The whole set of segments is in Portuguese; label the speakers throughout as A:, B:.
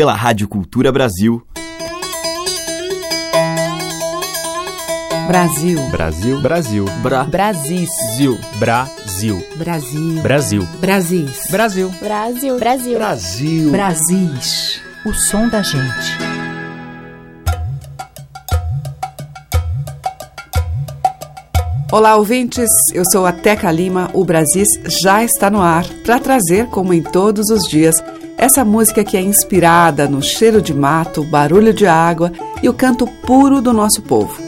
A: pela Rádio Cultura Brasil.
B: Brasil.
C: Brasil. Brasil.
B: Bra. Brasil.
C: Brasil.
B: Brasil.
C: Brasil.
B: Brasil.
C: Brasil.
D: Brasil. Brasil.
E: Brasil.
B: Brasis. O som da gente. Olá, ouvintes. Eu sou a Teca Lima. O Brasis já está no ar para trazer, como em todos os dias, essa música que é inspirada no cheiro de mato, barulho de água e o canto puro do nosso povo.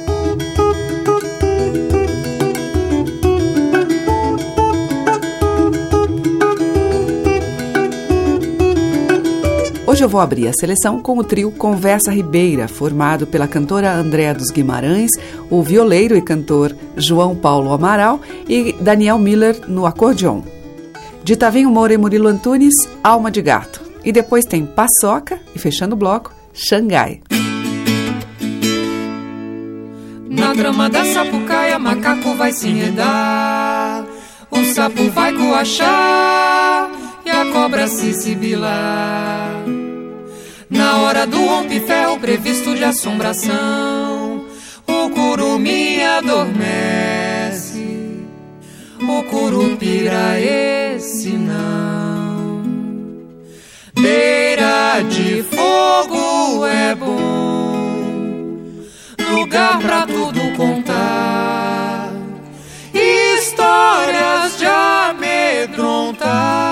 B: Hoje eu vou abrir a seleção com o trio Conversa Ribeira, formado pela cantora Andréa dos Guimarães, o violeiro e cantor João Paulo Amaral e Daniel Miller no acordeon. De Tavinho Moura e Murilo Antunes, Alma de Gato. E depois tem Paçoca e, fechando o bloco, Xangai.
F: Na grama da sapucaia, macaco vai se enredar. O sapo vai coachar e a cobra se sibilar. Na hora do rompe-ferro previsto de assombração, o curumim adormece, o curupira esse não. Beira de fogo é bom, lugar pra tudo contar, histórias de amedrontar.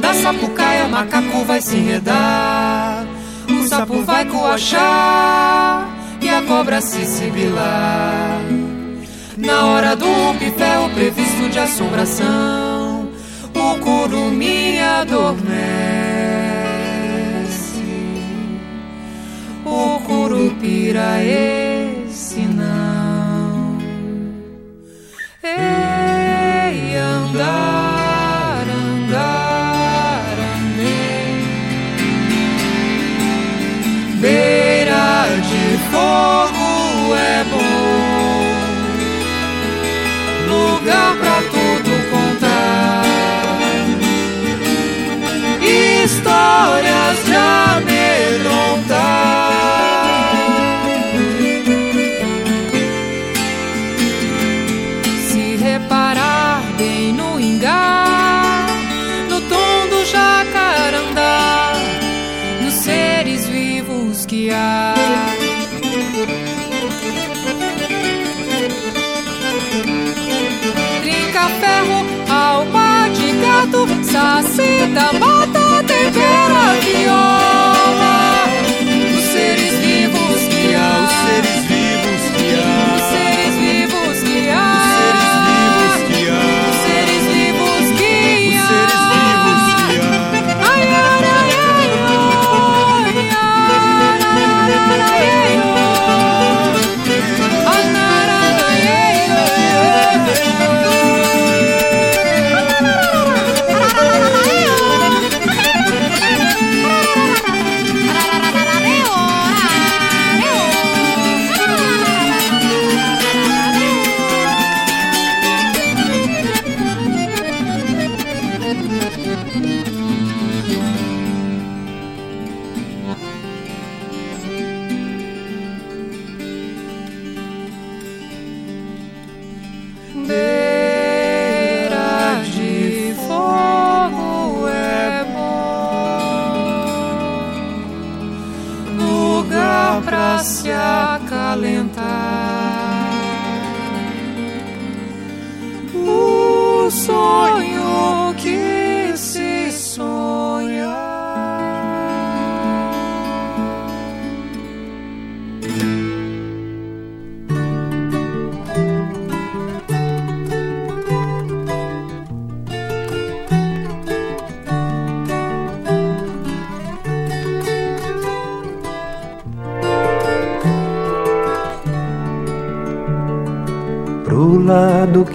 F: Da sapucaia, macaco vai se enredar. O sapo vai coachar e a cobra se sibilar. Na hora do rompe-ferro previsto de assombração, o curumim adormece. O curupira esse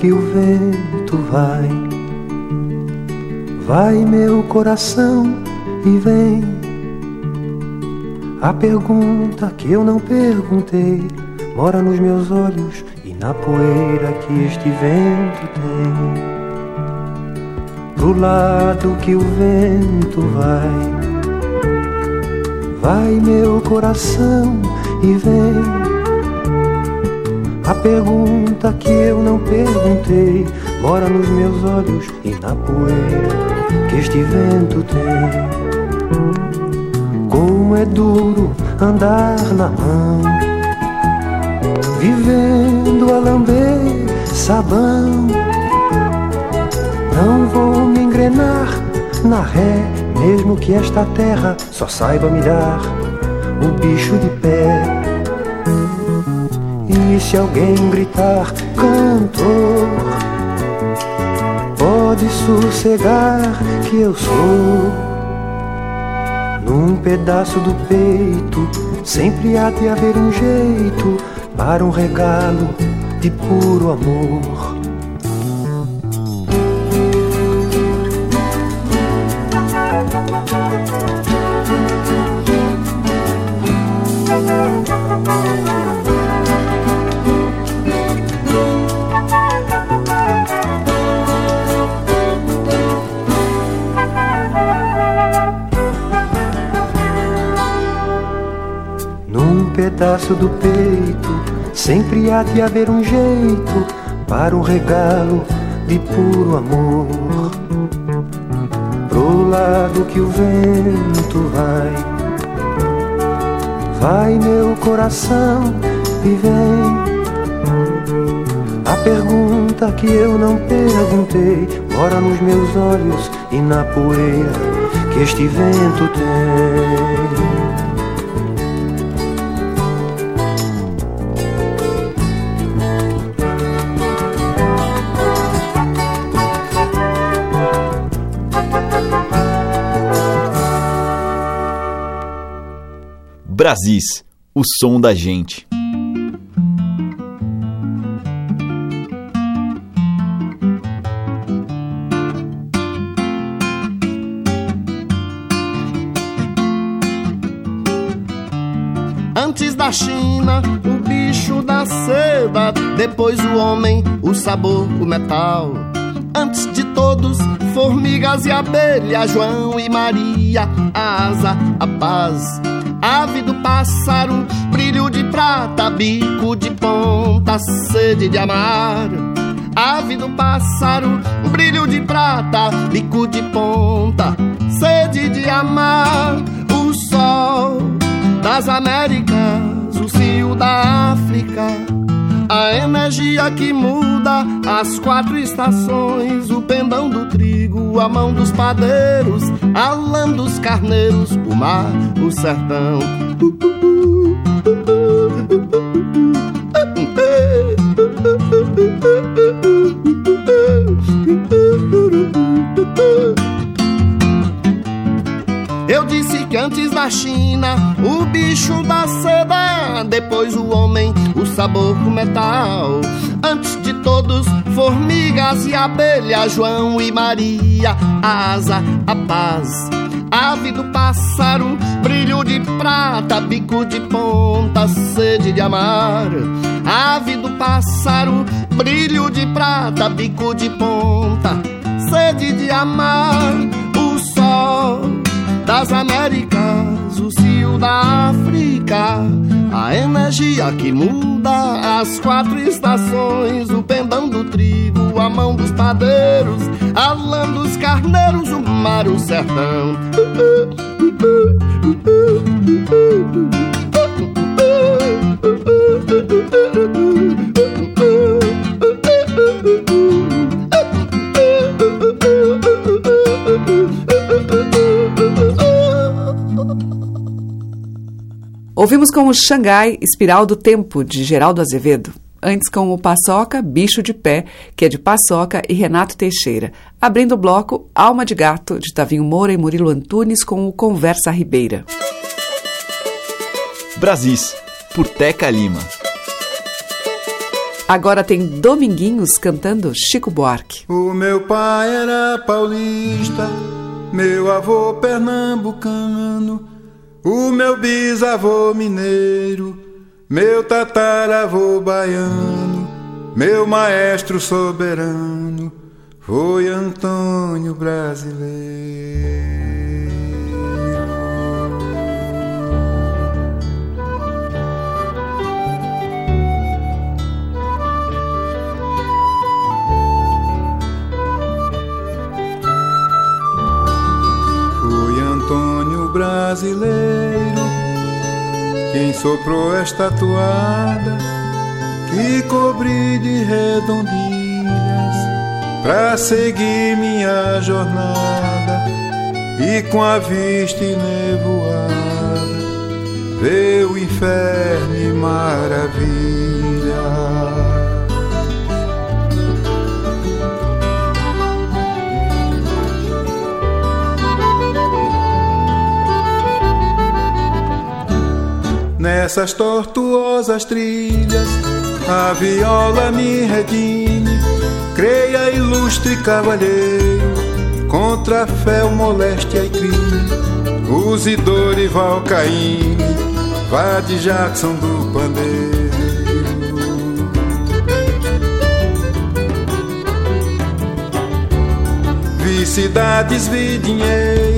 F: que
D: o vento vai. Vai meu coração e vem. A pergunta que eu não perguntei mora nos meus olhos e na poeira que este vento tem. Pro lado que o vento vai. Vai meu coração e vem. Pergunta que eu não perguntei mora nos meus olhos e na poeira que este vento tem. Como é duro andar na mão, vivendo a lamber sabão. Não vou me engrenar na ré, mesmo que esta terra só saiba me dar o bicho de pé. E se alguém gritar cantor, pode sossegar que eu sou. Num pedaço do peito, sempre há de haver um jeito para um regalo de puro amor. Do peito, sempre há de haver um jeito para um regalo de puro amor. Pro lado que o vento vai, vai meu coração e vem. A pergunta que eu não perguntei mora nos meus olhos e na poeira que este vento tem.
A: Brasis, o som da gente.
G: Antes da China, o bicho da seda, depois o homem, o sabor, o metal. Antes de todos, formigas e abelha, João e Maria, a asa, a paz ave do pássaro, brilho de prata, bico de ponta, sede de amar. Ave do pássaro, brilho de prata, bico de ponta, sede de amar. O sol das Américas, o cio da África a energia que muda as quatro estações, o pendão do trigo, a mão dos padeiros, a lã dos carneiros, o mar, o sertão. Eu disse que antes da China, o bicho da seda, depois o homem sabor do metal. Antes de todos, formigas e abelha, João e Maria, a asa, a paz. Ave do pássaro, brilho de prata, bico de ponta, sede de amar. Ave do pássaro, brilho de prata, bico de ponta, sede de amar. O sol das Américas, o cio da África a energia que muda as quatro estações, o pendão do trigo, a mão dos padeiros, a lã dos carneiros, o mar, o sertão.
B: Ouvimos com o Xangai, Espiral do Tempo, de Geraldo Azevedo. Antes com o Paçoca, Bicho de Pé, que é de Paçoca e Renato Teixeira. Abrindo o bloco, Alma de Gato, de Tavinho Moura e Murilo Antunes, com o Conversa Ribeira.
A: Brasis, por Teca Lima.
B: Agora tem Dominguinhos cantando Chico Buarque.
E: O meu pai era paulista, meu avô pernambucano, o meu bisavô mineiro, meu tataravô baiano, meu maestro soberano foi Antônio Brasileiro. Brasileiro quem soprou esta toada que cobri de redondilhas pra seguir minha jornada e com a vista nevoada ver o inferno e maravilha. Nessas tortuosas trilhas, a viola me redime. Creia, ilustre cavalheiro, contra fé, moléstia e crime. Use Dorival Caymmi, vá de Jackson do Pandeiro. Vi cidades, vi dinheiro,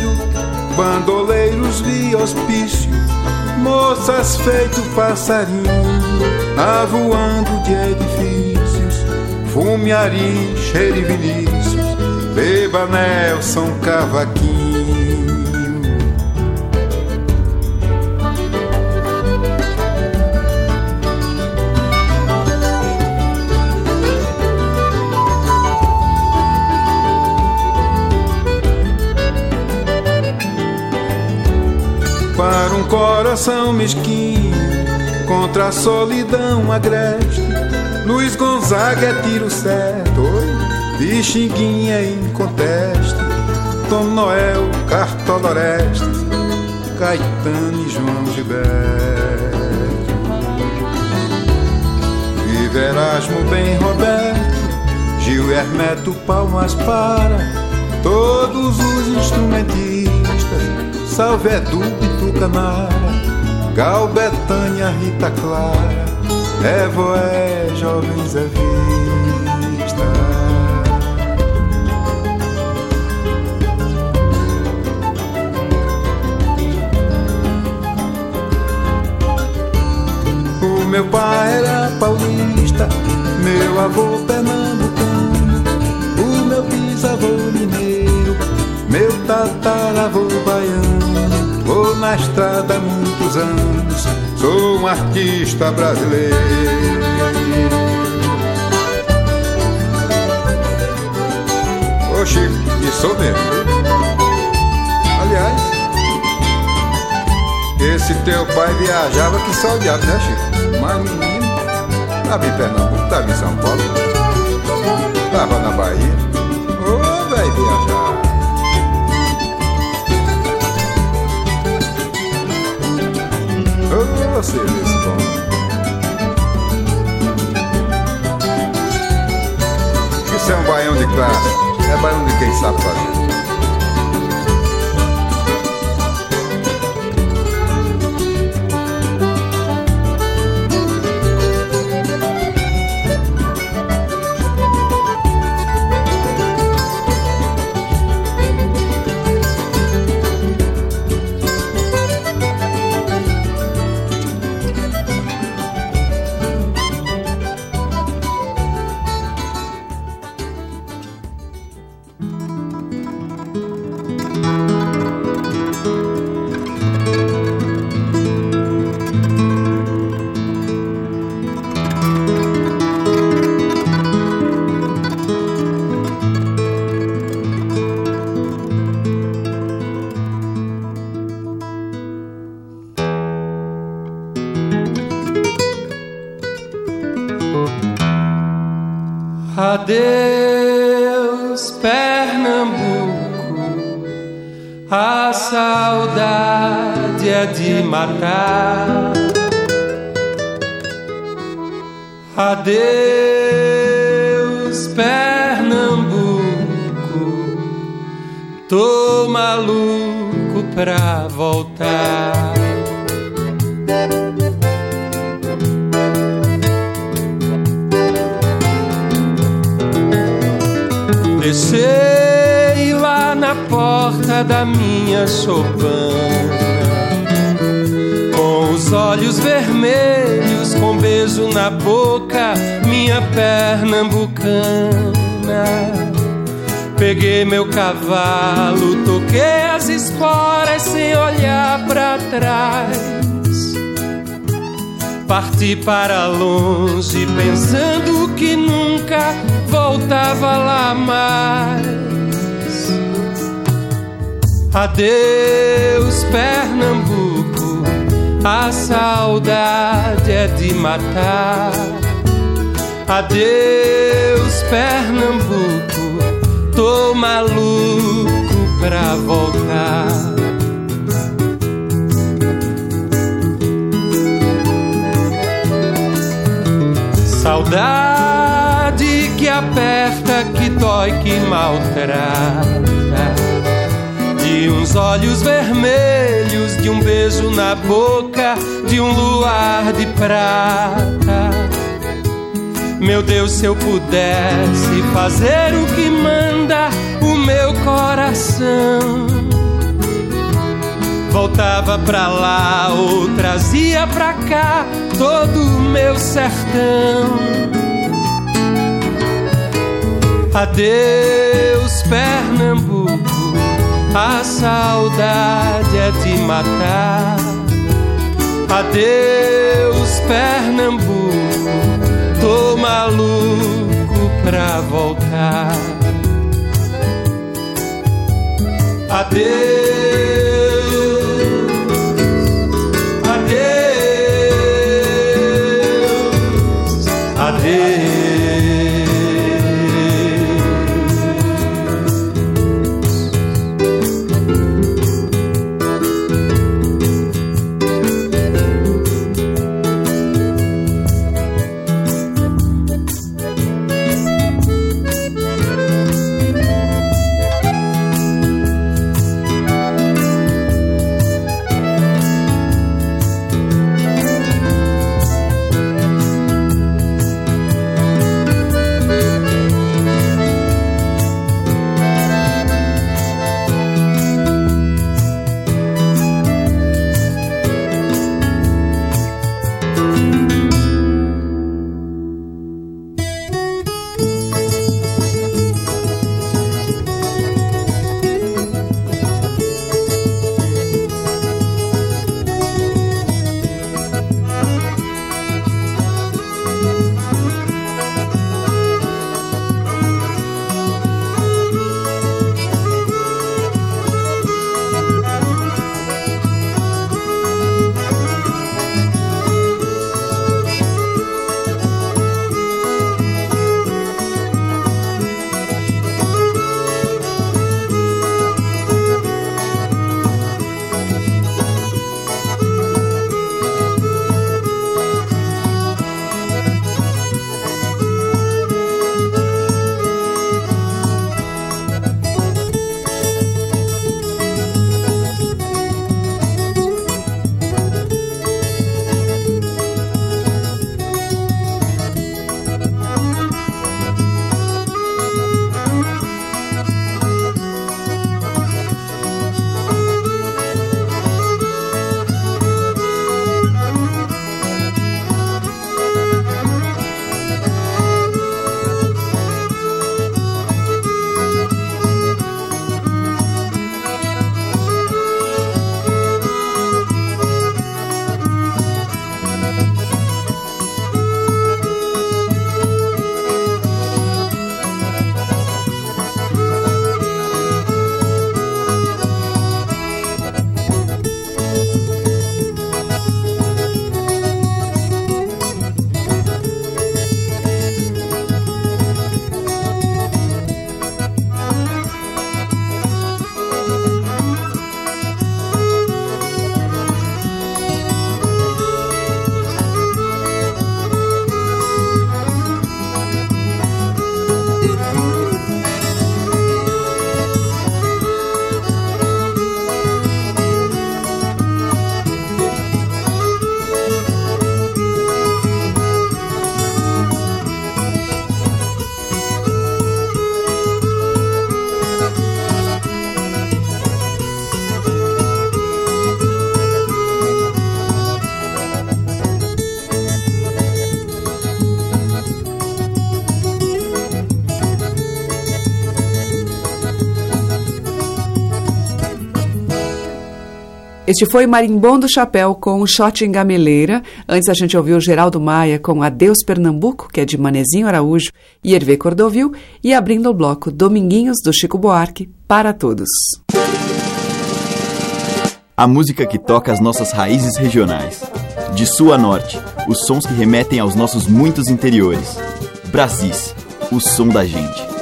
E: bandoleiros, vi hospício moças feito passarinho, avoando de edifícios, fume, ari, cheiro e Vinícius, beba Nelson Cavaquinho. Para um coração mesquinho contra a solidão agreste. Luiz Gonzaga é tiro certo, oi, Pixinguinha em conteste. Tom Noel, Cartoloreste, Caetano e João Gilberto. Vive Erasmo, bem Roberto, Gil Hermeto, palmas para todos os instrumentistas Salve Edu e Tucanara, Gal, Betânia, Rita Clara, Evoé, Jovens é Vista. O meu pai era paulista, meu avô pernambucano, o meu bisavô mineiro, meu tataravô baiano. Na estrada há muitos anos, sou um artista brasileiro. Ô Chico, e sou mesmo. Aliás, esse teu pai viajava que só odiado, né, Chico? Mas menino, tava em Pernambuco, tava em São Paulo, tava na Bahia. Ver esse tom. Isso é um baião de classe, é baião de quem sabe fazer.
H: Descei lá na porta da minha chopana Com os olhos vermelhos, com beijo na boca Minha pernambucana Peguei meu cavalo, toquei as esporas sem olhar para trás. Parti para longe, pensando que nunca voltava lá mais. Adeus, Pernambuco, a saudade é de matar. Adeus, Pernambuco tô maluco pra voltar. Saudade que aperta, que dói, que maltrata. De uns olhos vermelhos, de um beijo na boca, de um luar de prata meu Deus, se eu pudesse fazer o que manda o meu coração, voltava pra lá ou trazia pra cá todo o meu sertão. Adeus, Pernambuco, a saudade é de matar. Adeus, Pernambuco tô maluco pra voltar. Adeus.
B: Este foi Marimbom do Chapéu com o Shot em Gameleira. Antes a gente ouviu Geraldo Maia com Adeus Pernambuco, que é de Manezinho Araújo e Hervé Cordovil. E abrindo o bloco Dominguinhos do Chico Buarque, para todos.
A: A música que toca as nossas raízes regionais. De sul a norte, os sons que remetem aos nossos muitos interiores. Brasis, o som da gente.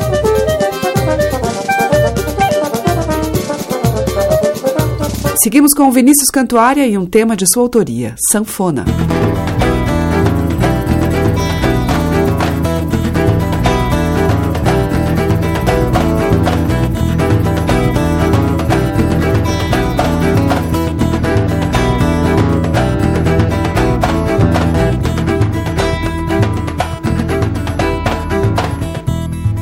B: Seguimos com Vinícius Cantuária e um tema de sua autoria, Sanfona.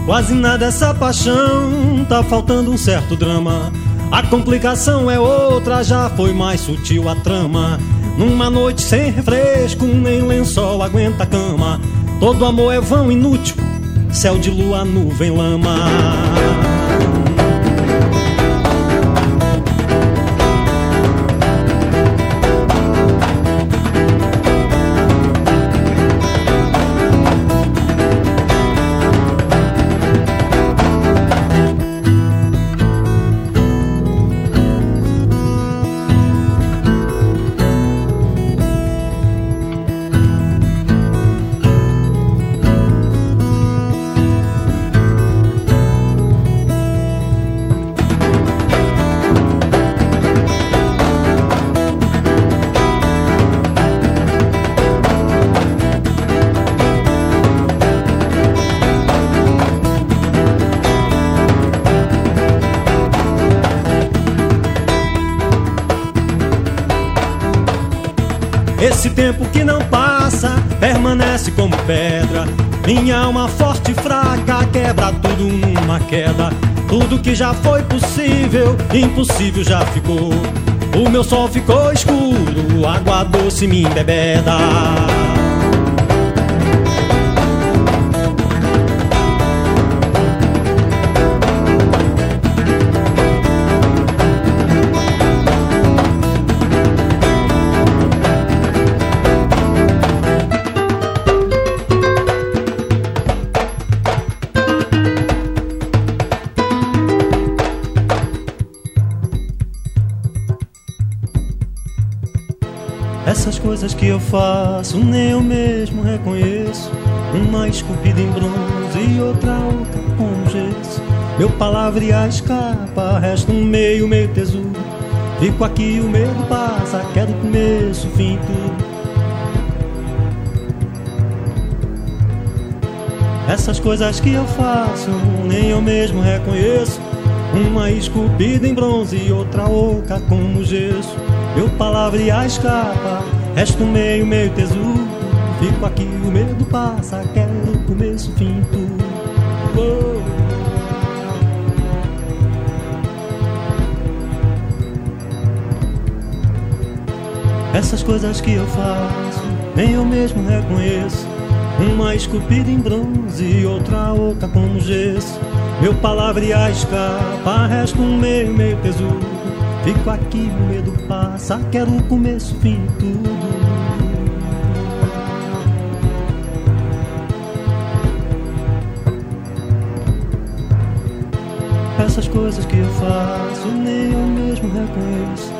I: Quase nada essa paixão, tá faltando um certo drama. A complicação é outra, já foi mais sutil a trama. Numa noite sem refresco, nem lençol aguenta a cama. Todo amor é vão inútil, céu de lua, nuvem, lama. Permanece como pedra. Minha alma forte e fraca quebra tudo numa queda. Tudo que já foi possível, impossível já ficou. O meu sol ficou escuro, água doce me embebeda. Faço nem eu mesmo reconheço. Uma esculpida em bronze e outra outra com gesso. Meu palavrear escapa, resta um meio, meio tesouro. Fico aqui, o medo passa, quero começo, fim, tudo. Essas coisas que eu faço, nem eu mesmo reconheço. Uma esculpida em bronze e outra oca como gesso. Meu palavrear escapa, resta um meio, meio tesouro. Fico aqui, o medo passa, quero começo, fim, tudo. Essas coisas que eu faço, nem eu mesmo reconheço. Uma esculpida em bronze e outra oca como gesso. Meu palavrear escapa, resta um meio, meio tesouro. Fico aqui, o medo passa, quero o começo, fim, tudo. Essas coisas que eu faço, nem eu mesmo reconheço.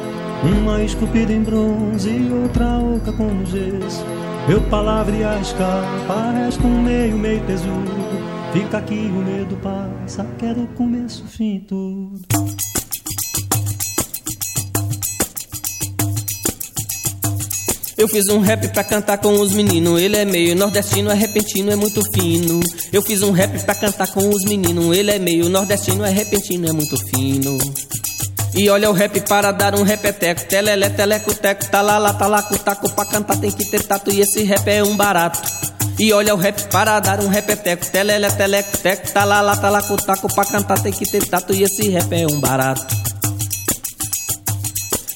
I: Uma esculpida em bronze e outra oca como gesso. Meu palavrear escapa, resta um meio, meio tesouro. Fica aqui, o medo passa, quero começo, fim, tudo.
J: Eu fiz um rap pra cantar com os meninos. Ele é meio nordestino, é repentino, é muito fino. Eu fiz um rap pra cantar com os meninos. Ele é meio nordestino, é repentino, é muito fino. E olha o rap para dar um repeteco. Telelé, teleco, teco, talala, talaco, taco. Pra cantar tem que ter tato e esse rap é um barato. E olha o rap para dar um repeteco. Telelé, teleco, teco, talala, talaco, taco. Pra cantar tem que ter tato e esse rap é um barato.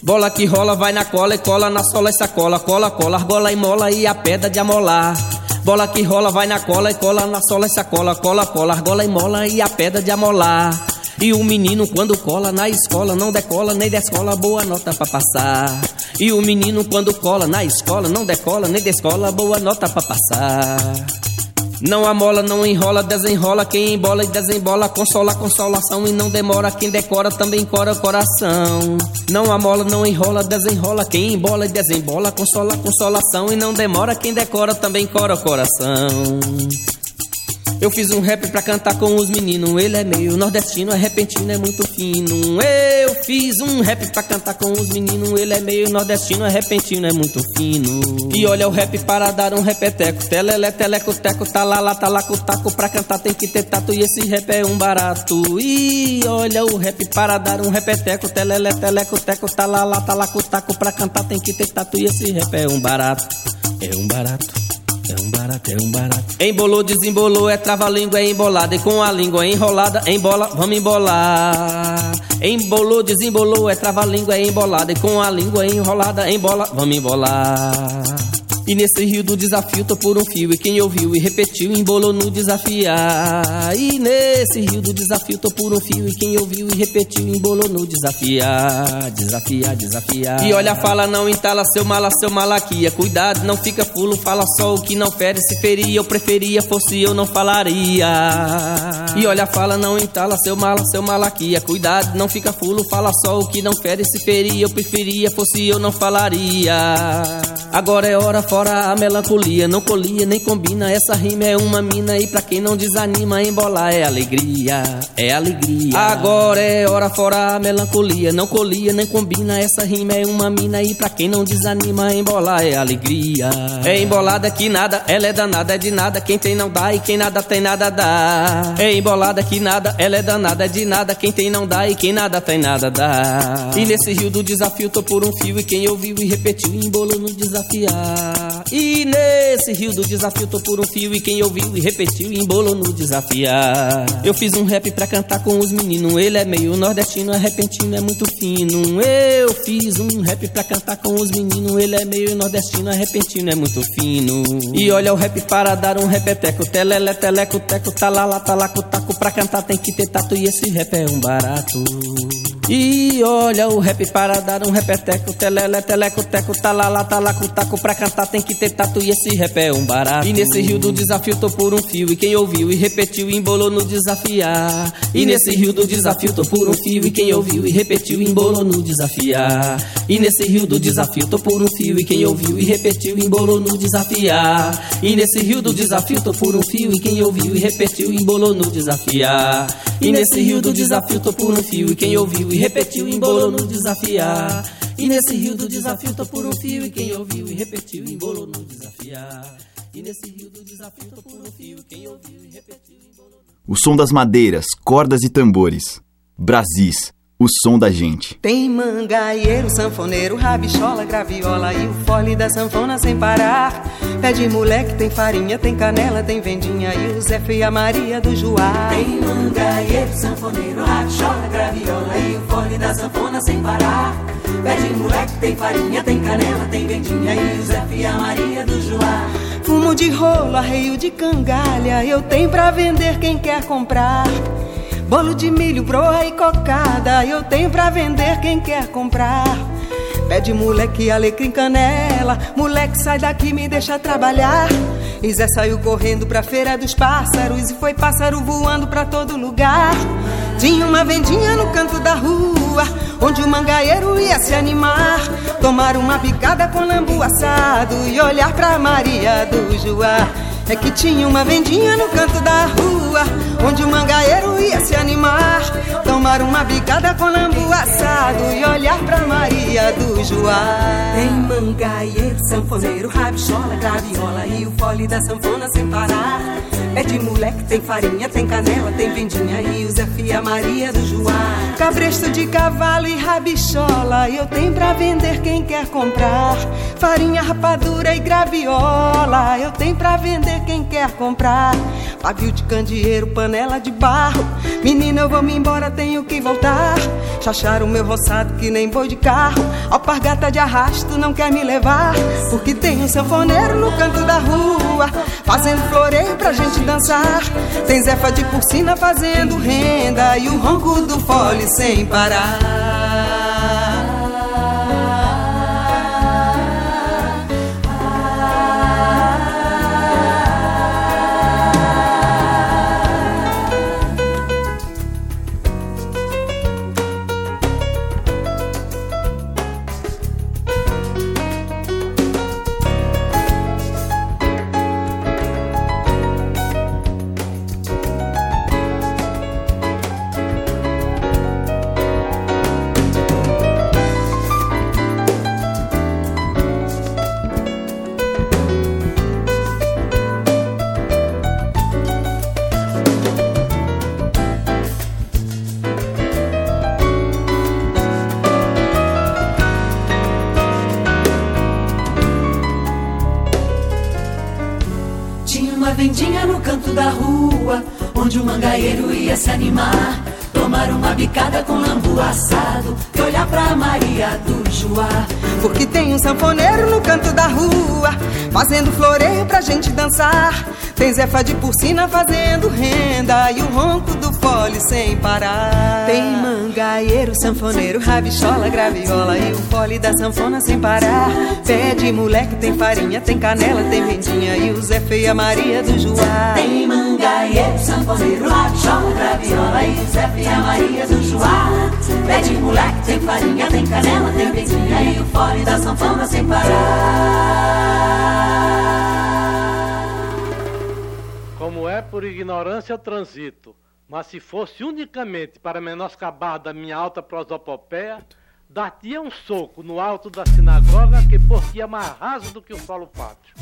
J: Bola que rola, vai na cola e cola na sola e sacola. Cola, cola, argola e mola e a pedra de amolar. Bola que rola, vai na cola e cola na sola e sacola. Cola, cola, argola e mola e a pedra de amolar. E o menino quando cola na escola não decola nem descola boa nota pra passar. E o menino quando cola na escola não decola nem descola boa nota pra passar. Não amola, não enrola, desenrola. Quem embola e desembola, consola, consolação. E não demora, quem decora também cora coração. Não amola, não enrola, desenrola. Quem embola e desembola, consola, consolação. E não demora, quem decora também cora coração. Eu fiz um rap pra cantar com os meninos. Ele é meio nordestino, é repentino, é muito fino. Eu fiz um rap pra cantar com os meninos. Ele é meio nordestino, é repentino, é muito fino. E olha o rap para dar um repeteco. Telele, teleco, teco, talala, talaco, taco. Pra cantar tem que ter tato e esse rap é um barato. E olha o rap para dar um repeteco. Telele, teleco, teco, talala, talaco, taco. Pra cantar tem que ter tato e esse rap é um barato. É um barato. É um barato, é um barato. Embolou, desembolou, é trava-língua, é embolada. E com a língua enrolada, embola, vamos embolar. Embolou, desembolou, é trava-língua, é embolada. E com a língua enrolada, embola, vamos embolar. E nesse rio do desafio tô por um fio E quem ouviu e repetiu embolou no desafiar. E nesse rio do desafio tô por um fio E quem ouviu e repetiu embolou no desafiar. Desafiar, desafiar. E olha, fala, não entala seu mala, seu malaquia. Cuidado, não fica fulo, fala só o que não fere. Se feria, eu preferia, fosse eu não falaria. E olha, fala, não entala seu mala, seu malaquia. Cuidado, não fica fulo, fala só o que não fere. Se feria, eu preferia, fosse eu não falaria. Agora é hora fora a melancolia, não colia nem combina. Essa rima é uma mina e pra quem não desanima, embolar é alegria, é alegria. Agora é hora fora a melancolia, não colia nem combina. Essa rima é uma mina e pra quem não desanima, embolar é alegria. É embolada que nada, ela é danada, é de nada. Quem tem não dá e quem nada tem nada dá. É embolada que nada, ela é danada, é de nada. Quem tem não dá e quem nada tem nada dá. E nesse rio do desafio tô por um fio e quem ouviu e repetiu embolou no desafiar. E nesse rio do desafio tô por um fio E quem ouviu e repetiu embolou no desafiar. Eu fiz um rap pra cantar com os meninos Ele é meio nordestino, é repentino, é muito fino. Eu fiz um rap pra cantar com os meninos Ele é meio nordestino, é repentino, é muito fino. E olha o rap para dar um repeteco Telele, teleco, teco, talala, talaco, taco. Pra cantar tem que ter tato e esse rap é um barato e olha o rap para dar um repeteco, telele, teleco, teco, talala, talaco, taco. Pra cantar tem que ter tato e esse rap é um barato. E nesse rio do desafio tô por um fio. E quem ouviu e repetiu embolou no desafiar. E nesse rio do desafio tô por um fio. E quem ouviu e repetiu embolou no desafiar. E nesse rio do desafio tô por um fio. E quem ouviu e repetiu embolou no desafiar. E nesse rio do desafio tô por um fio. E quem ouviu e repetiu embolou no desafiar. E nesse rio do desafio tô por um fio. E quem ouviu e repetiu, embolou no desafiar. E nesse rio do desafio tô por um fio. E quem ouviu e repetiu, embolou no desafiar. E nesse rio do desafio tô por um fio. Quem ouviu e repetiu, embolou
A: O som das madeiras, cordas e tambores. Brasis, o som da gente.
K: Tem mangaieiro, sanfoneiro, rabichola, graviola e o fole da sanfona sem parar. Pé de moleque, tem farinha, tem canela, tem vendinha e o Zé e a Maria do Joá.
L: Tem mangaieiro, sanfoneiro, rabichola, graviola e o fole da sanfona sem parar. Pé de moleque, tem farinha, tem canela, tem vendinha e o Zé e a Maria do Joá.
K: Fumo de rolo, arreio de cangalha, eu tenho pra vender quem quer comprar. Bolo de milho, broa e cocada, eu tenho pra vender quem quer comprar. Pede moleque, alecrim, canela, moleque sai daqui, me deixa trabalhar. E Zé saiu correndo pra feira dos pássaros e foi pássaro voando pra todo lugar. Tinha uma vendinha no canto da rua, onde o mangaeiro ia se animar. Tomar uma picada com lambu assado e olhar pra Maria do Joá. É que tinha uma vendinha no canto da rua, onde o mangaeiro ia se animar. Tomar uma bicada com lambu assado e olhar pra Maria do Joá.
L: Tem mangaeiro, sanfoneiro, rabichola, graviola e o fole da sanfona sem parar. É de moleque, tem farinha, tem canela, tem vendinha e o Zé Fia Maria do Joá.
K: Cabresto de cavalo e rabichola, eu tenho pra vender quem quer comprar. Farinha, rapadura e graviola, eu tenho pra vender quem quer comprar. Pavio de candeeiro, panela de barro. Menina, eu vou me embora, tenho que voltar. Chachar o meu roçado que nem boi de carro. Alpargata de arrasto não quer me levar. Porque tem um sanfoneiro no canto da rua, fazendo floreio pra gente dançar. Tem Zefa de porcina fazendo renda e o ronco do fole sem parar.
L: Animar. Tomar uma bicada com lambu assado e olhar pra Maria do Joá.
K: Porque tem um sanfoneiro no canto da rua, fazendo floreio pra gente dançar. Tem Zefa de porcina fazendo renda e o ronco do fole sem parar. Tem mangaeiro, sanfoneiro, rabichola, graviola e o fole da sanfona sem parar. Pé de moleque, tem farinha, tem canela, tem vendinha e o Zé Feia Maria do Joá.
L: Tem mangaeiro, sanfoneiro, rabichola, graviola e o Zé Feia Maria do Joá. Pé de moleque, tem farinha, tem canela, tem vendinha e o fole da sanfona sem parar.
M: Como é por ignorância eu transito, mas se fosse unicamente para menoscabar da minha alta prosopopeia, dar-te um soco no alto da sinagoga que por ti é mais raso do que o solo pátrio.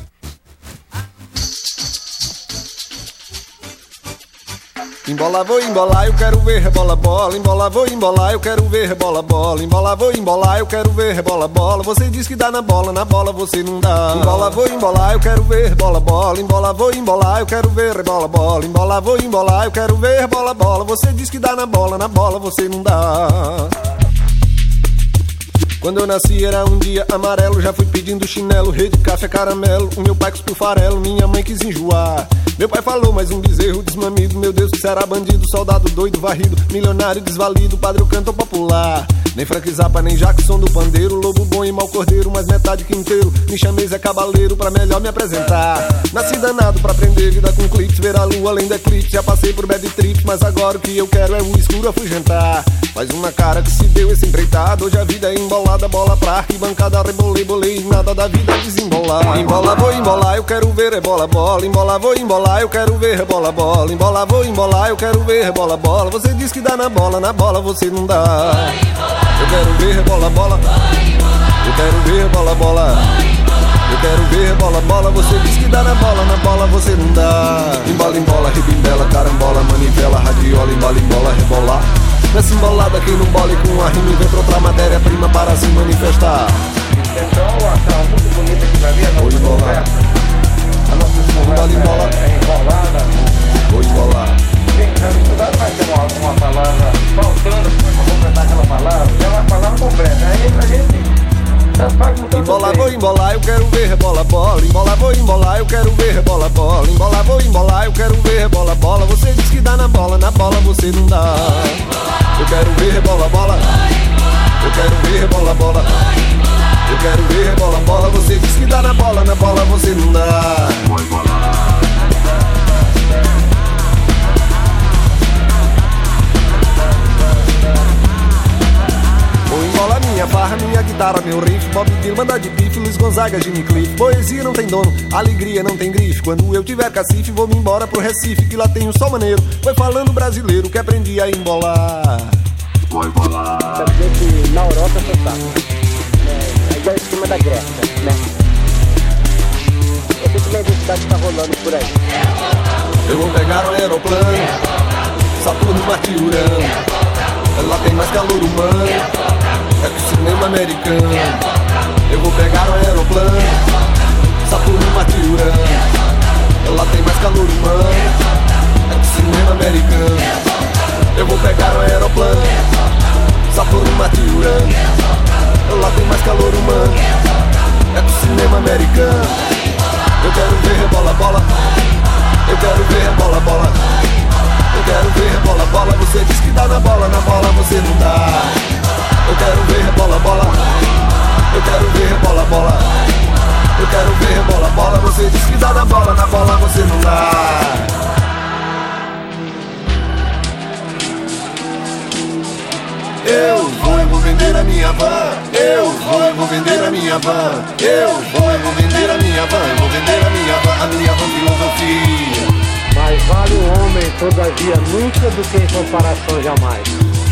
N: Embola, vou embolar, eu quero ver rebola bola. Embola, vou embolar, eu quero ver rebola bola. Embola, vou embolar, eu quero ver rebola bola. Você diz que dá na bola, na bola você não dá. Embola, vou embolar, eu quero ver bola bola. Embola, vou embolar, eu quero ver rebola bola. Embola, vou embolar, eu quero ver bola bola. Você diz que dá na bola, na bola você não dá. Quando eu nasci era um dia amarelo, já fui pedindo chinelo, rede, café, caramelo. O meu pai cuspiu farelo, minha mãe quis enjoar. Meu pai falou, mais um bezerro desmamido. Meu Deus, que será bandido, soldado doido, varrido, milionário desvalido, padre canto popular. Nem Frank Zappa, nem Jackson do pandeiro, lobo bom e mau cordeiro, mas metade que inteiro. Me chamei Zé Cabaleiro pra melhor me apresentar. Nasci danado pra aprender vida com clips, ver a lua além da eclipse. Já passei por bad trips, mas agora o que eu quero é o escuro afugentar. Faz uma cara que se deu esse empreitado, hoje a vida é embolada, bola pra arquibancada, rebolei, bolei, nada da vida desembolar. Embola, vou embolar, eu quero ver é bola, bola, embola, vou embolar eu quero ver rebola bola. Embola, vou embolar, eu quero ver rebola bola. Você diz que dá na bola, na bola você não dá. Eu quero ver rebola bola. Eu quero ver rebola bola. Eu quero ver bola, bola, você diz que dá na bola, na bola você não dá. Embola, embola, ribimbela, carambola, manivela, radiola, embola, embola, rebolar. Nessa embolada quem não bole com a rima inventa outra matéria-prima para se manifestar.
O: Então, a muito bonita aqui pra mim, a nossa a nossa
N: embola.
O: é enrolada.
N: Vou embolar.
O: Sim, já estudado vai ter uma, uma palavra faltando para completar aquela palavra. É uma palavra completa. Aí a gente
N: Embola, vou embolar, eu quero ver rebola bola. Embola, vou embolar, eu quero ver rebola bola. Embola, vou embolar, eu quero ver rebola bola. Você diz que dá na bola, na bola você não dá. Eu quero ver rebola bola. Eu quero ver rebola bola. Eu quero ver bola, bola, você diz que dá na bola, na bola você não dá. Ou embola minha farra, minha guitarra, meu riff Bob Dylan, manda de bife, Luiz Gonzaga, Jimmy Cliff. Poesia não tem dono, alegria não tem grife. Quando eu tiver cacife, vou me embora pro Recife Que lá tem um sol maneiro, foi falando brasileiro Que aprendi a embolar.
O: Vou embolar. Quer dizer que na Europa é fantástico já em cima da Grécia, né? Eu sei que a identidade está rolando por aí.
N: Eu vou pegar o aeroplano, Saturno, Marte Urano. Ela tem mais calor humano, é do cinema americano Eu vou pegar um aeroplano Saturno bate Urano Ela tem mais calor humano. É do cinema americano Eu vou pegar um aeroplano Saturno bate Urano Ela tem mais calor humano. É do cinema americano Eu quero ver rebola bola. Eu quero ver rebola bola. Eu quero ver rebola bola. Você diz que dá na bola, na bola você não dá. Eu quero ver bola bola. Eu quero ver bola bola. Eu quero ver bola bola. Você diz que dá na bola, na bola você não dá. Eu vou e vou vender a minha van. Eu vou e vou vender a minha van. Eu vou e vou vender a minha van. Eu vou vender a minha van, a minha van filosofia.
M: Mas vale o homem todavia nunca do que em comparação jamais.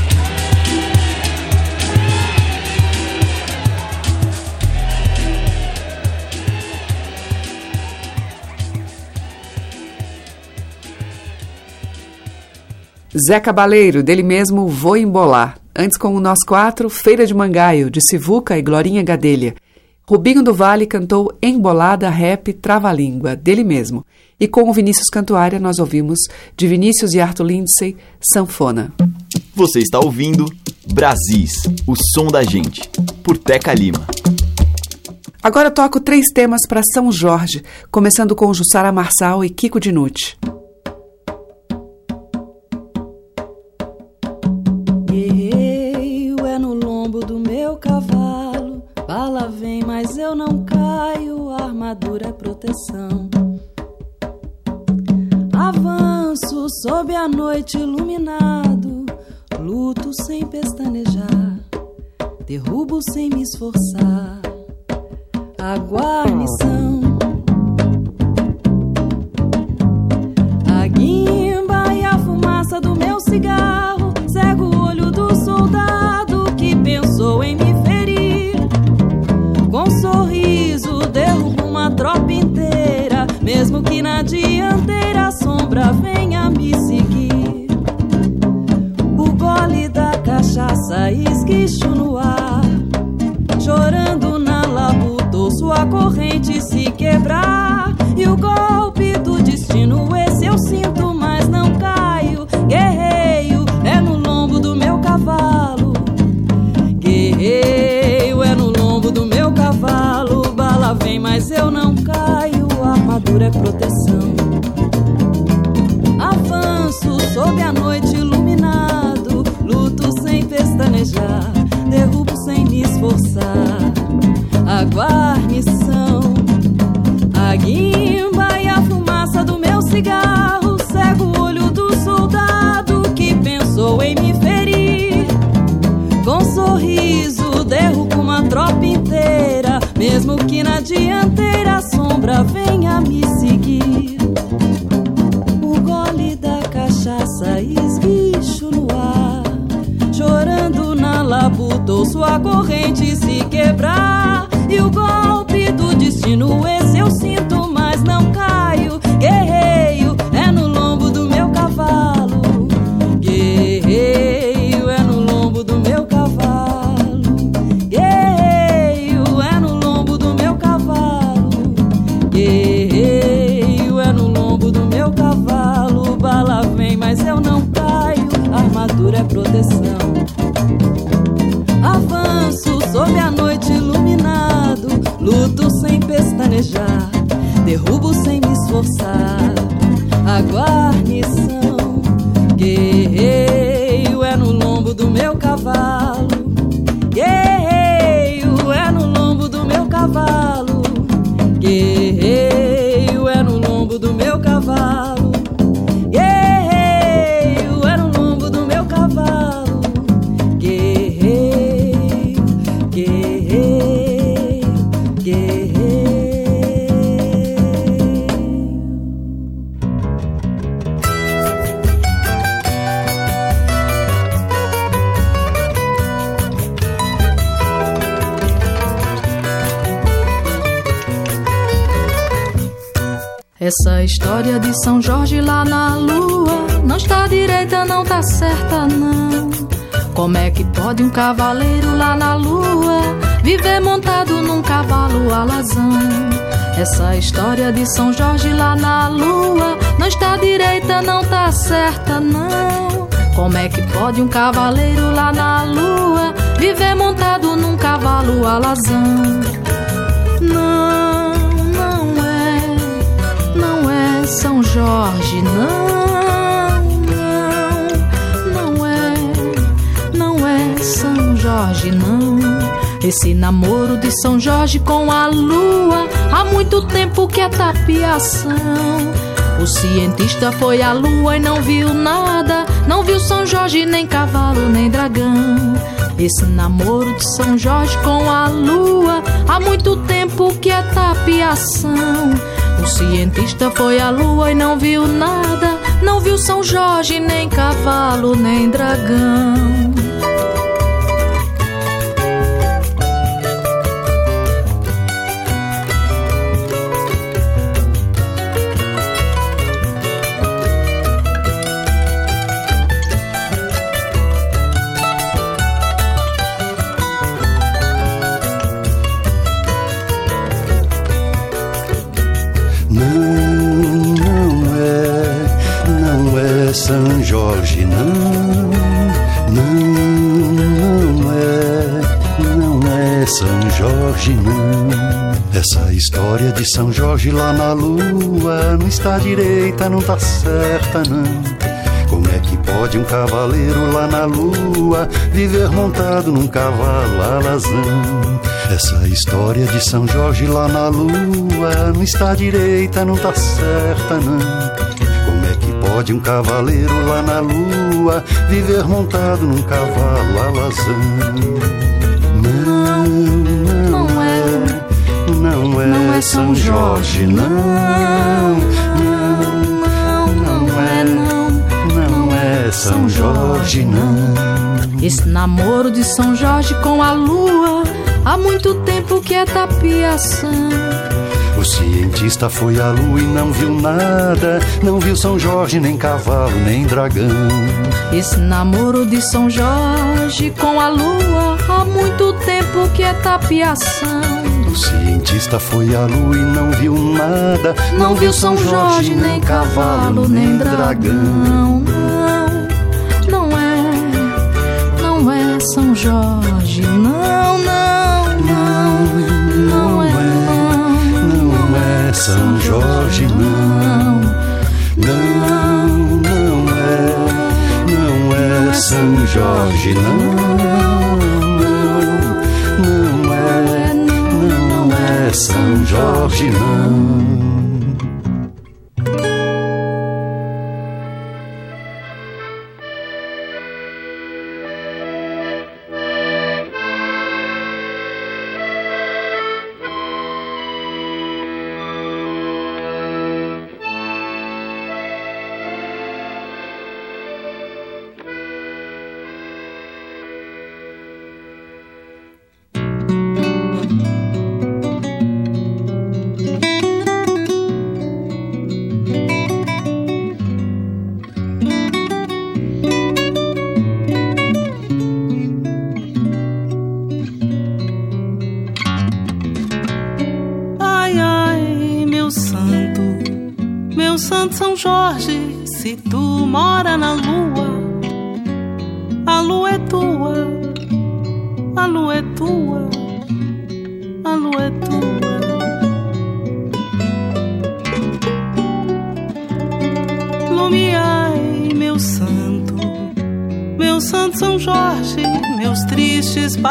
B: Zé Cabaleiro, dele mesmo Vou Embolar. Antes com o Nós Quatro, Feira de Mangaio, de Sivuca e Glorinha Gadelha. Rubinho do Vale cantou Embolada Rap Trava-Língua, dele mesmo. E com o Vinícius Cantuária nós ouvimos de Vinícius e Arthur Lindsay, Sanfona.
A: Você está ouvindo Brasis, o som da gente, por Teca Lima.
B: Agora toco três temas para São Jorge, começando com Jussara Marçal e Kiko Dinucci.
P: É proteção. Avanço sob a noite iluminado, luto sem pestanejar, derrubo sem me esforçar. A guarnição, a guimba e a fumaça do meu cigarro, mesmo que na dianteira a sombra venha me seguir. O gole da cachaça esguicho no ar, chorando na labuta, sua corrente se quebrar. E o golpe Armadura é proteção. Avanço sob a noite iluminado. Luto sem pestanejar. Derrubo sem me esforçar. A guarnição, a guimba e a fumaça do meu cigarro. Cego o olho do soldado que pensou em me ferir. Com sorriso derrubo uma tropa inteira, mesmo que na dianteira venha me seguir. O gole da cachaça esguicho no ar, chorando na labuta, ouço a corrente se quebrar. E o golpe do destino, esse eu sinto, Avanço sob a noite iluminado, luto sem pestanejar, derrubo sem me esforçar. A guarnição, de São Jorge lá na lua não está direita, não tá certa, não. Como é que pode um cavaleiro lá na lua viver montado num cavalo alazão? Essa história de São Jorge lá na lua não está direita, não tá certa, não. Como é que pode um cavaleiro lá na lua viver montado num cavalo alazão? Não, São Jorge, não, não, não é, não é São Jorge, não. Esse namoro de São Jorge com a lua há muito tempo que é tapiação.
Q: O cientista foi à lua e não viu nada, não viu São Jorge, nem cavalo, nem dragão. Esse namoro de São Jorge com a lua, há muito tempo que é tapiação. O cientista foi à lua e não viu nada, não viu São Jorge, nem cavalo, nem dragão.
R: Jorge, não. Essa história de São Jorge lá na lua não está direita, não tá certa, não. Como é que pode um cavaleiro lá na lua viver montado num cavalo alazão? Essa história de São Jorge lá na lua não está direita, não tá certa, não. Pode um cavaleiro lá na lua viver montado num cavalo alazão? Não é, não é São Jorge, não, não, não é, não, não é São Jorge, não.
Q: Esse namoro de São Jorge com a lua há muito tempo que é tapiação.
R: O cientista foi à lua e não viu nada, não viu São Jorge, nem cavalo, nem dragão.
Q: Esse namoro de São Jorge com a lua há muito tempo que é tapiação.
R: O cientista foi à lua e não viu nada, não, não viu São Jorge, nem cavalo, nem dragão.
Q: Não, não é, não é São Jorge, não, não, não.
R: São Jorge não, não, não é, não é São Jorge não, não, São Jorge não.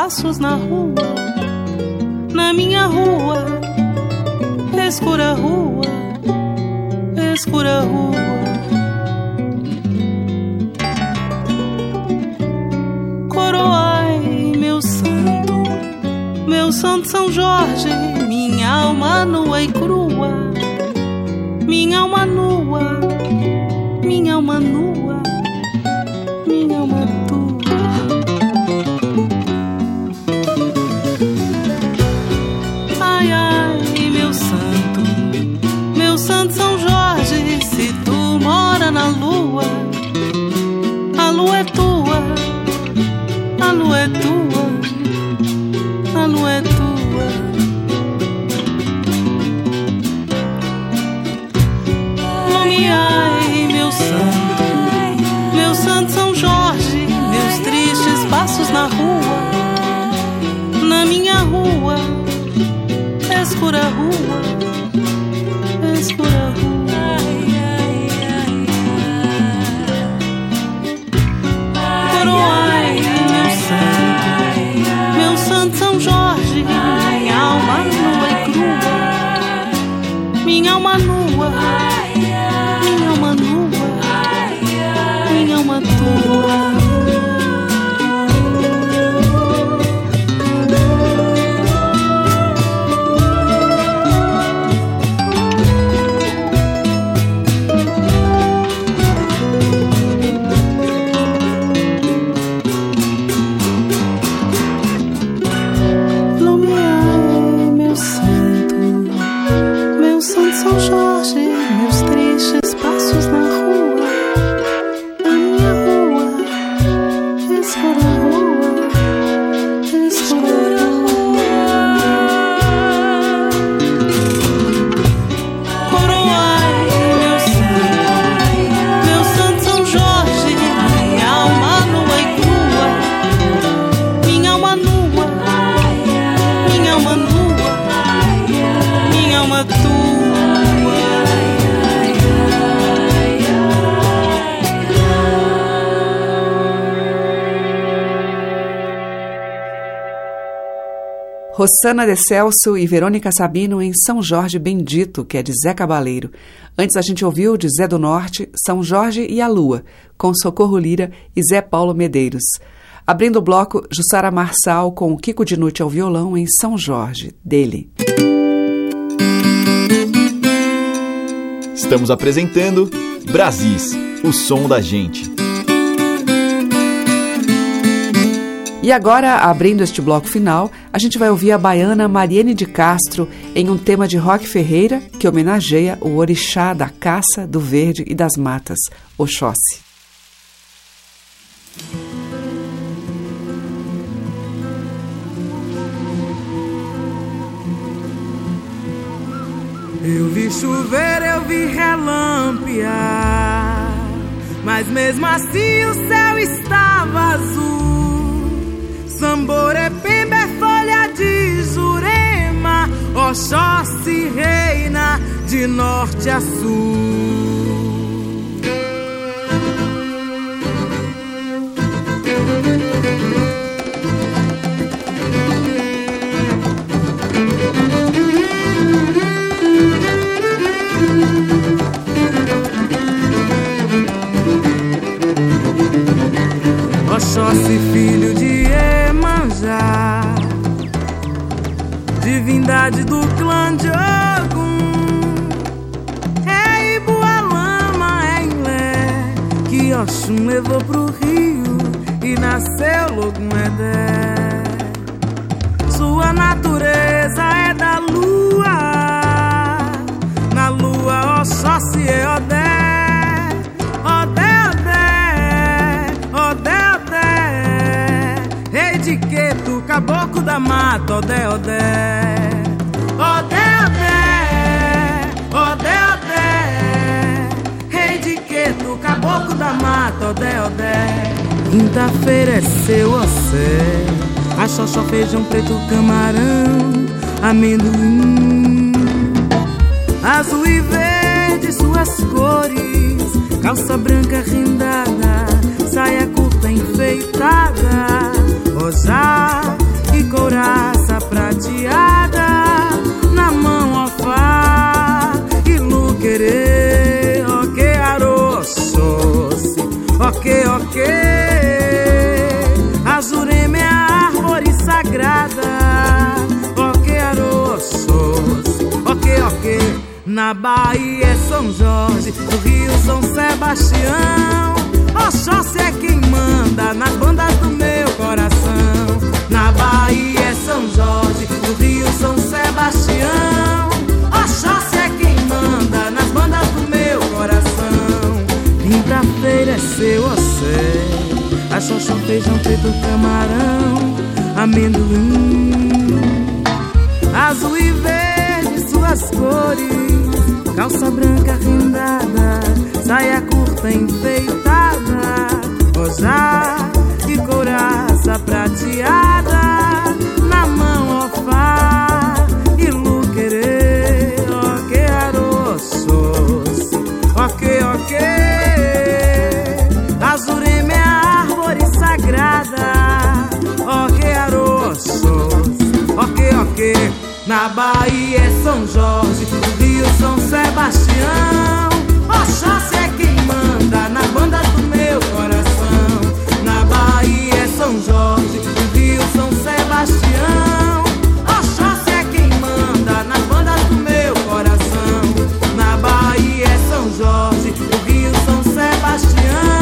R: Passos na rua,
S: passos na rua, na minha rua, escura rua.
B: Rossana de Celso e Verônica Sabino em São Jorge Bendito, que é de Zé Cabaleiro. Antes a gente ouviu de Zé do Norte, São Jorge e a Lua, com Socorro Lira e Zé Paulo Medeiros. Abrindo o bloco, Jussara Marçal com Kiko Dinucci ao violão em São Jorge, dele.
A: Estamos apresentando Brasis, o som da gente.
B: E agora, abrindo este bloco final, a gente vai ouvir a baiana Mariene de Castro em um tema de Rock Ferreira que homenageia o orixá da caça, do verde e das matas, Oxóssi.
T: Eu vi chover, eu vi relampear, mas mesmo assim o céu estava azul. Samboré, Pemba é folha de Jurema, Oxóssi reina de norte a sul. Oxóssi, filho de Emanjá, divindade do clã de Ogum. É Ibualama, é Ilé, que Oxum levou pro rio e nasceu Logumedé. Sua natureza é da lua, na lua Oxóssi é Odé. Caboclo da mata, odé, odé. Odé, odé, odé, odé. Rei de queto, caboclo da mata, odé, odé. Quinta-feira é seu océ. A xoxó, feijão preto, camarão, amendoim. Azul e verde, suas cores. Calça branca rendada, saia curta enfeitada rosá e couraça prateada na mão ofá e luquerê, ok aroços, ok ok a árvore sagrada, ok aroços, ok ok na Bahia é São Jorge, no Rio São Sebastião Oxóssi é quem manda nas bandas do meu coração. Bahia é São Jorge, no Rio São Sebastião. Oxóssi é quem manda nas bandas do meu coração. Quinta-feira é seu océ, a xoxó, feijão preto, camarão, amendoim. Azul e verde, suas cores, calça branca rendada, saia curta enfeitada rosar e couraça prateada na na Bahia é São Jorge, Rio São Sebastião, Oxóssi é quem manda nas bandas do Sebastião. Oxóssi é quem manda nas bandas do meu coração. Na Bahia é São Jorge, o Rio São Sebastião.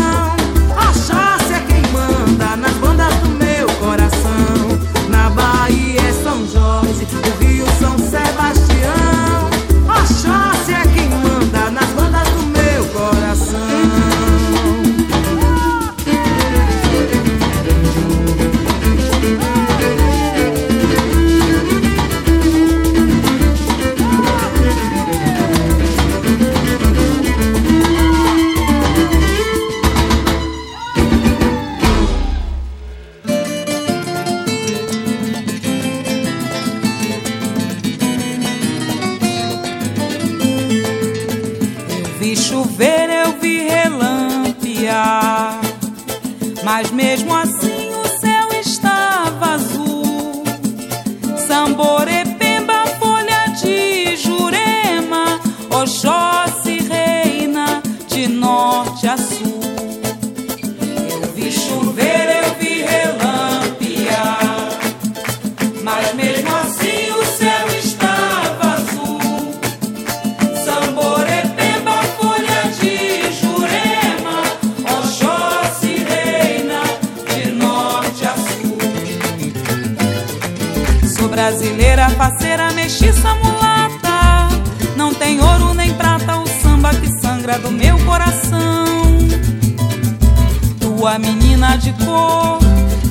S: De cor,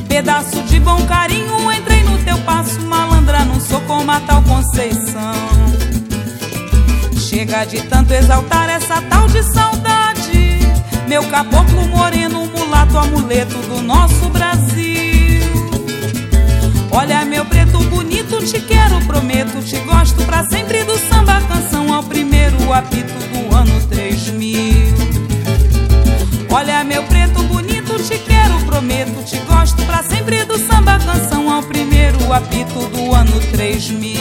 S: pedaço de bom carinho. Entrei no teu passo, malandra, não sou como a tal Conceição. Chega de tanto exaltar essa tal de saudade. Meu caboclo moreno, mulato, amuleto do nosso Brasil. Olha, meu preto bonito, te quero, prometo, te gosto pra sempre do samba canção ao primeiro apito do ano 3000. Olha, meu preto bonito, prometo, te gosto pra sempre do samba canção ao primeiro apito do ano 3000.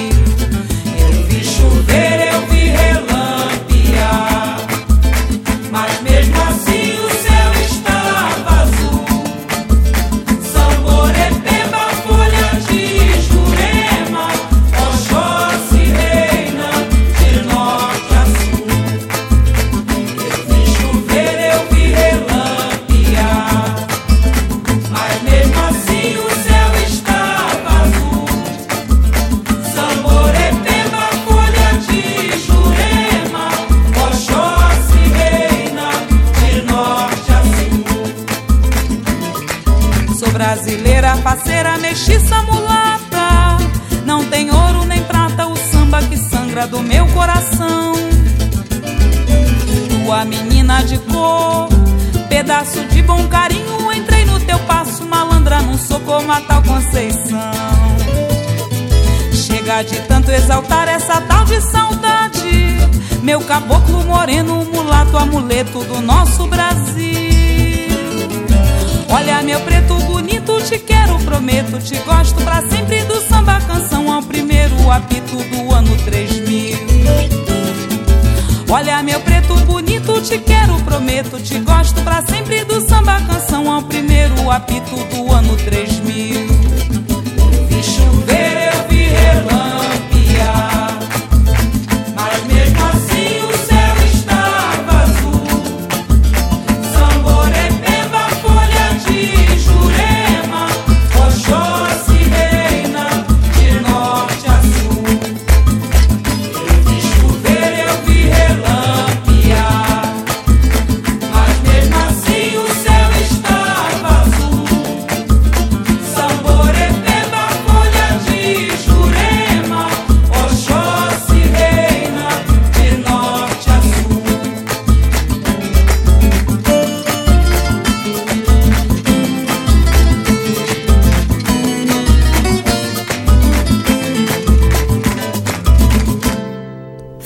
S: Eu vi chover, eu vi relampear, do meu coração. Tua menina de cor, pedaço de bom carinho. Entrei no teu passo, malandra, não sou como a tal Conceição. Chega de tanto exaltar essa tal de saudade. Meu caboclo moreno, mulato, amuleto do nosso Brasil. Olha, meu preto bonito, te quero, prometo, te gosto pra sempre do samba canção ao primeiro apito do ano 3000. Olha, meu preto bonito, te quero, prometo, te gosto pra sempre do samba canção ao primeiro apito do ano 3000.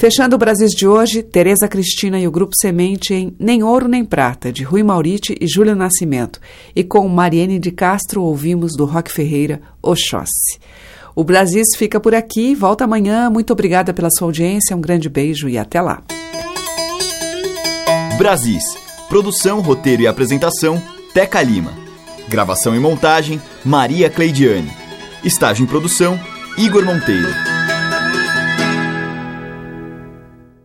B: Fechando o Brasil de hoje, Tereza Cristina e o Grupo Semente em Nem Ouro Nem Prata, de Rui Mauriti e Júlio Nascimento. E com Mariene de Castro ouvimos do Rock Ferreira, Oxóssi. O Brasil fica por aqui, volta amanhã. Muito obrigada pela sua audiência, um grande beijo e até lá.
A: Brasis. Produção, roteiro e apresentação, Teca Lima. Gravação e montagem, Maria Cleidiane. Estágio em produção, Igor Monteiro.